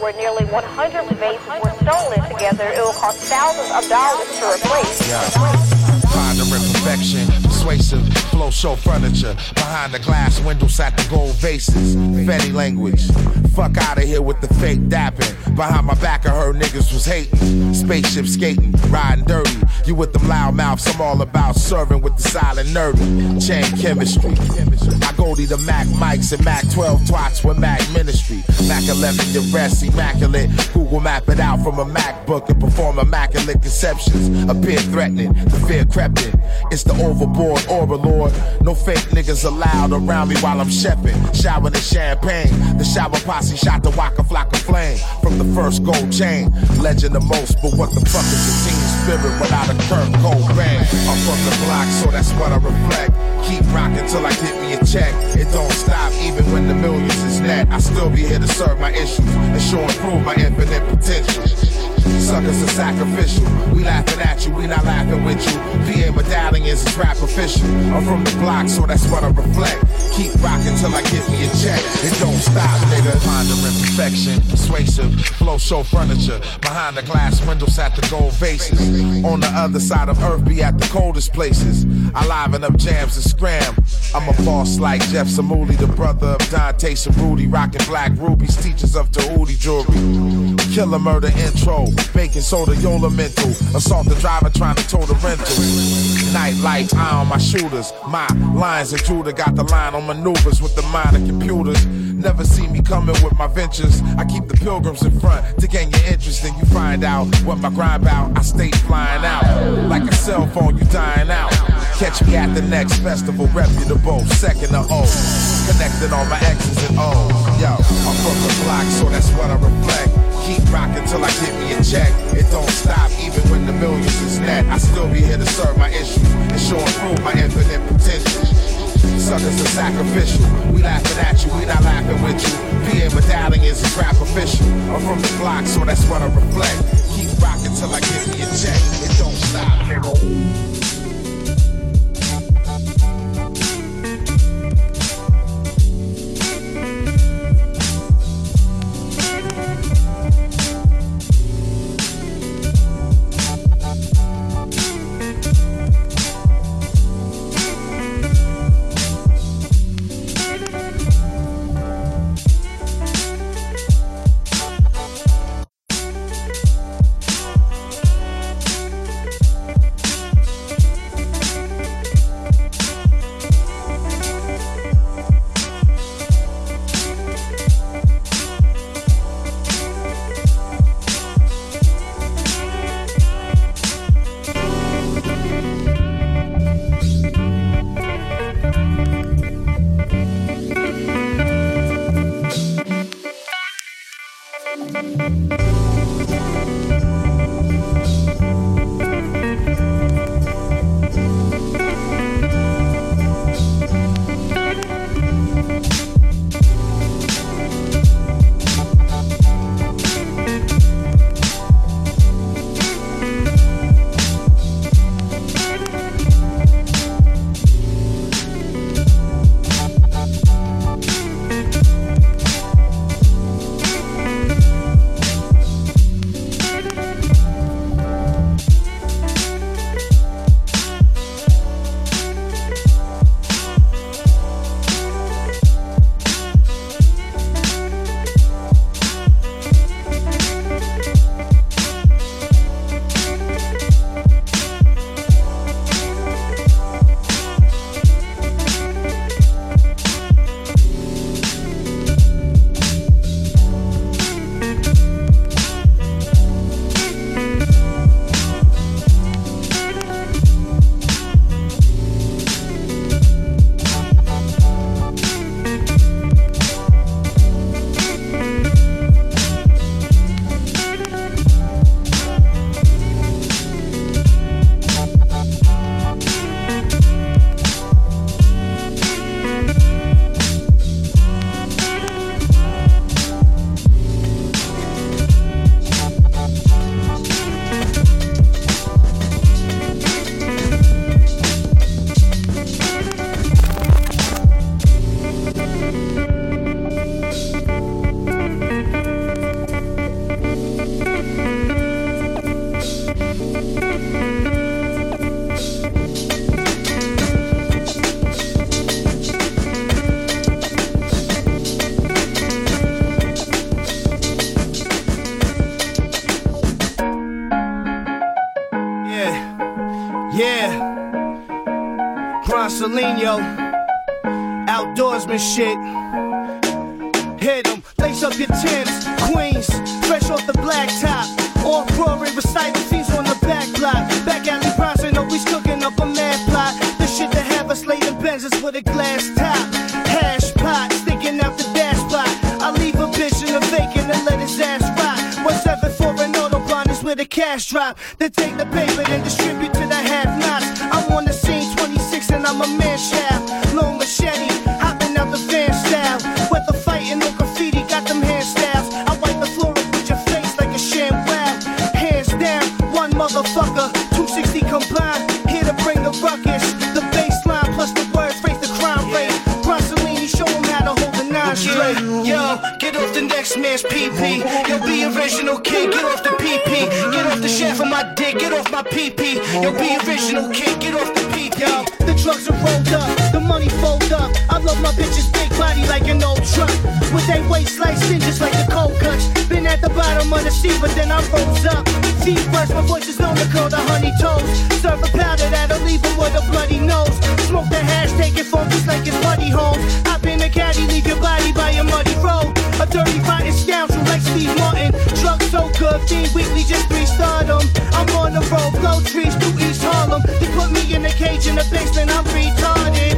where nearly 100 vases were stolen together. It will cost thousands of dollars to replace. Yeah. Pondering perfection, persuasive, flow show furniture. Behind the glass window sat the gold vases. Fetty language. Fuck out of here with the fake dapping. Behind my back, I heard niggas was hating. Spaceship skating, riding dirty. You with them loud mouths, I'm all about serving with the silent nerdy. Chain chemistry. I go to the Mac mics and Mac 12 twats with Mac ministry. Mac 11, your rest immaculate. Google map it out from a MacBook and perform immaculate conceptions. Appear threatening, the fear crept in. It's the overboard overlord. No fake niggas allowed around me while I'm shepping. Showering the champagne. The shower posse shot the Waka Flocka flame from the first gold chain. Legend the most, but what the fuck is a team spirit without a Kurt Cobain? I'm from the block, so that's what I reflect. Keep rocking till I get me a check. It don't stop even when the millions is net. I still be here to serve my issues and show and prove my infinite potential. Suckers are sacrificial. We laughing at you, we not laughing with you. PA medallions is rap official. I'm from the block, so that's what I reflect. Keep rocking till I get me a check. It don't stop, nigga. Pondering perfection, persuasive, flow show furniture. Behind the glass window sat the gold vases. On the other side of earth, be at the coldest places. I liven up jams and scram. I'm a boss like Jeff Samuli, the brother of Dante Cerruti, rocking black rubies, teachers of Tahuti jewelry. Killer murder intro, baking soda, Yola mental. Assault the driver trying to tow the rental. Night eye on my shooters. My lines Judah got the line on maneuvers with the mind of computers. Never see me coming with my ventures. I keep the pilgrims in front to gain your interest, and you find out what my grind about. I stay flying out like a cell phone, you dying out. Catch me at the next festival, reputable, second to O. Connecting all my X's and O's. Yo, I'm from the block, so that's what I reflect. Keep rocking till I get me a check. It don't stop even when the millions is net. I still be here to serve my issues and show and prove my infinite potential. Suckers are sacrificial. We laughing at you, we not laughing with you. PA medallions is a rap official. I'm from the block, so that's what I reflect. Keep rocking till I get me a check. It don't stop, my PP. Yo, be original, kid, get off the PP. Yo, the drugs are rolled up, the money fold up. I love my bitches big body like an old truck. With they waist sliced in just like the cold cuts. Been at the bottom of the sea, but then I rose up. Deep fresh, my voice is known to curl the honey toes. Serve a powder that'll leave him with a bloody nose. Smoke the hash, take it from just like it's buddy home. good fiend weekly just three them. I'm on the road, blow trees through East Harlem. They put me in a cage in the basement, I'm retarded.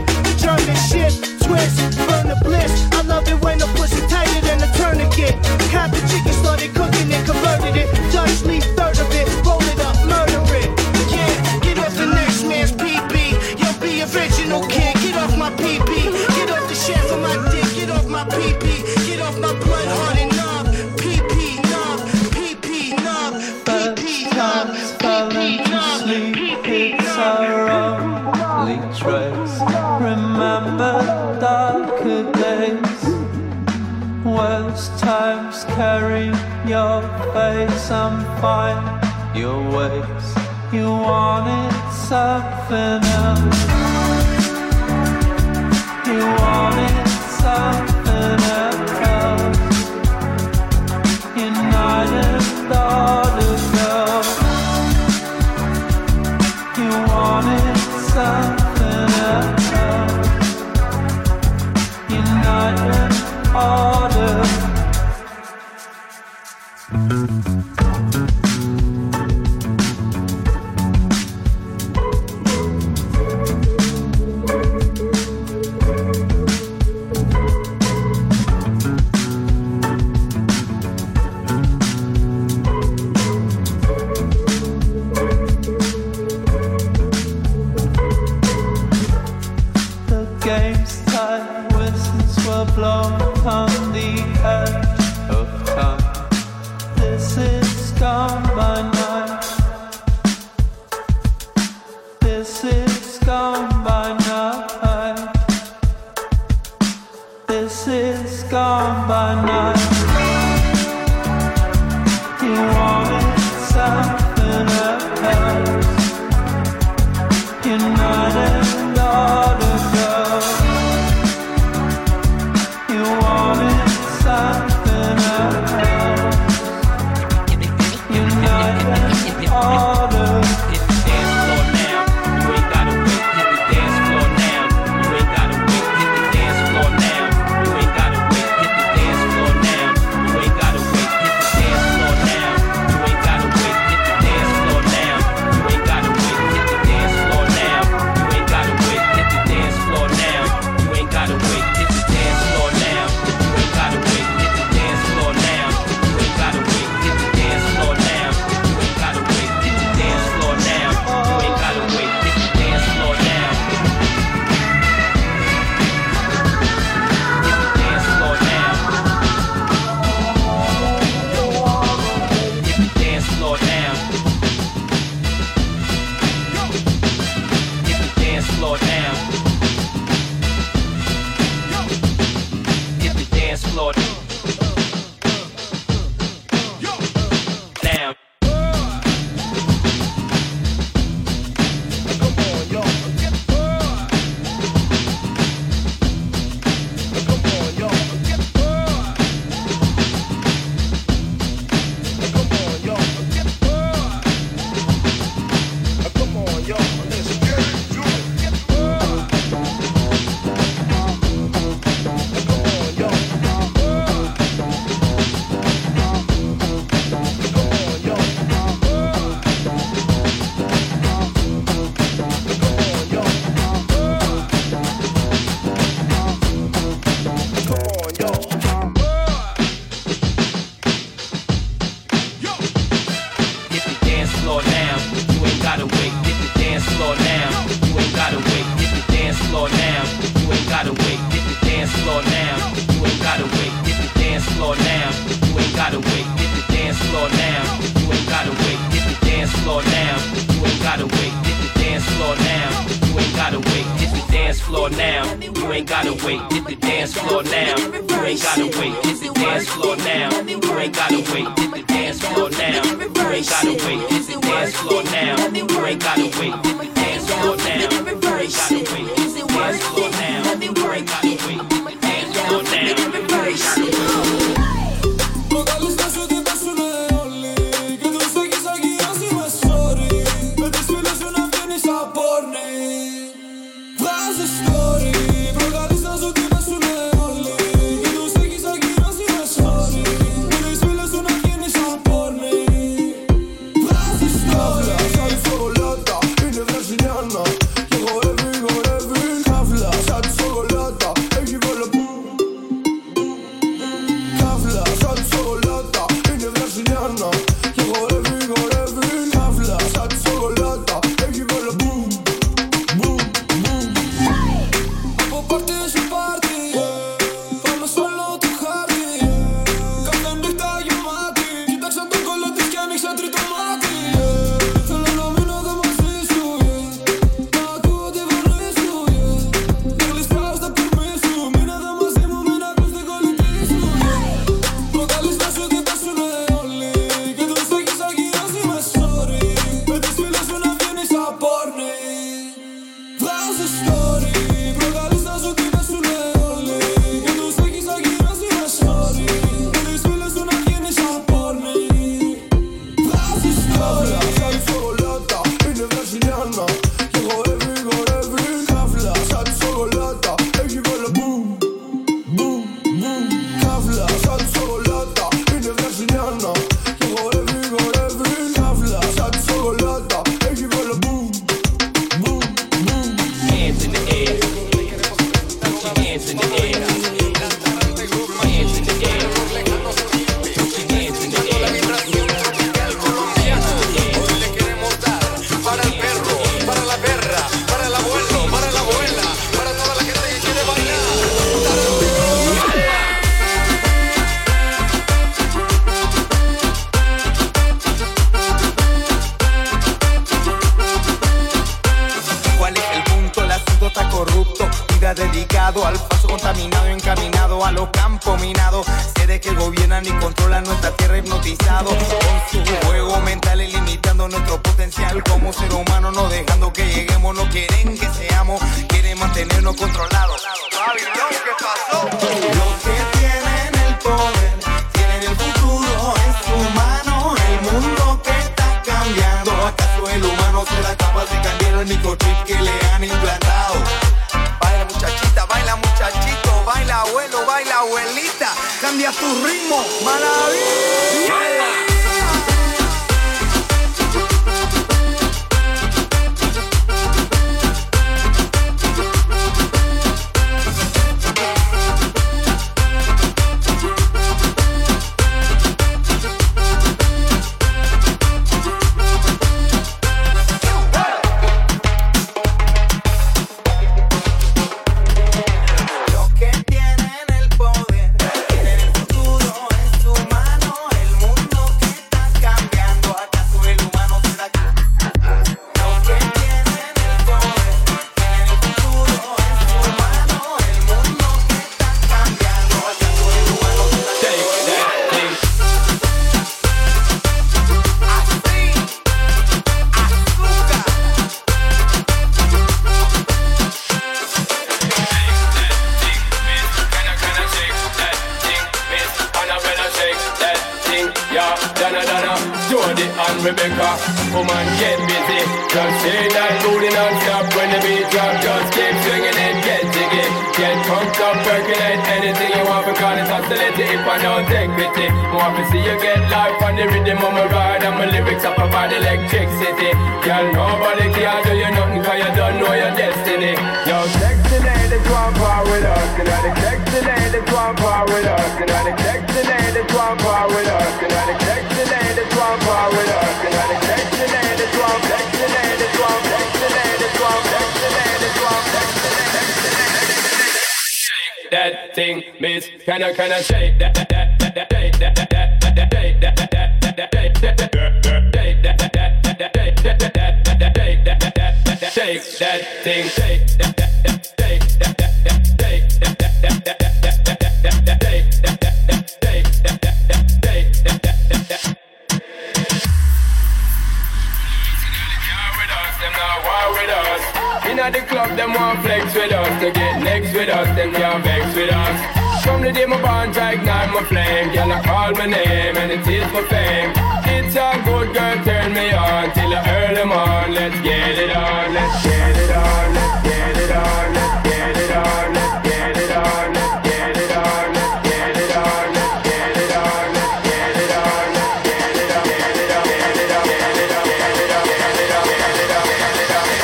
flame. Girl, I call my name and it is for fame. It's a good girl, turn me on till I earn them on. Let's get it on, let's get it on, let's get it on, let's get it on, let's get it on, let's get it on, let's get it on, let's get it on, let's get it on, let's get it on, get it on, get it on, get it on, get it on, get it on, get it on, get it on.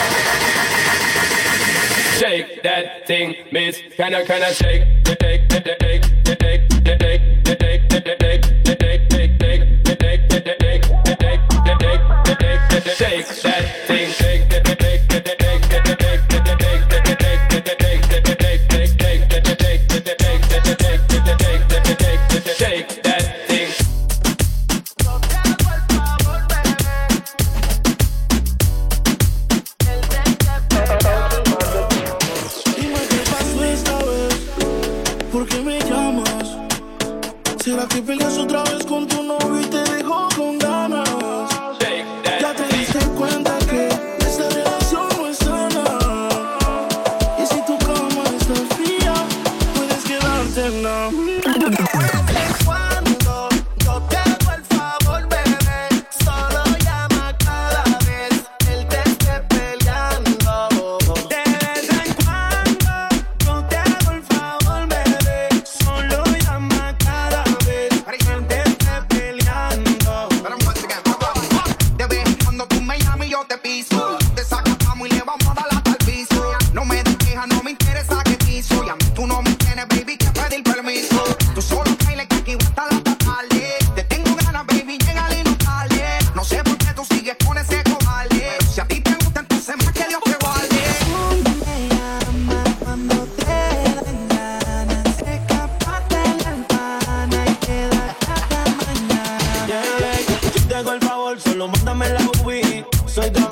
Shake that thing, miss. Can I, can I shake, shake, shake, shake? solo mándame la UV. Soy de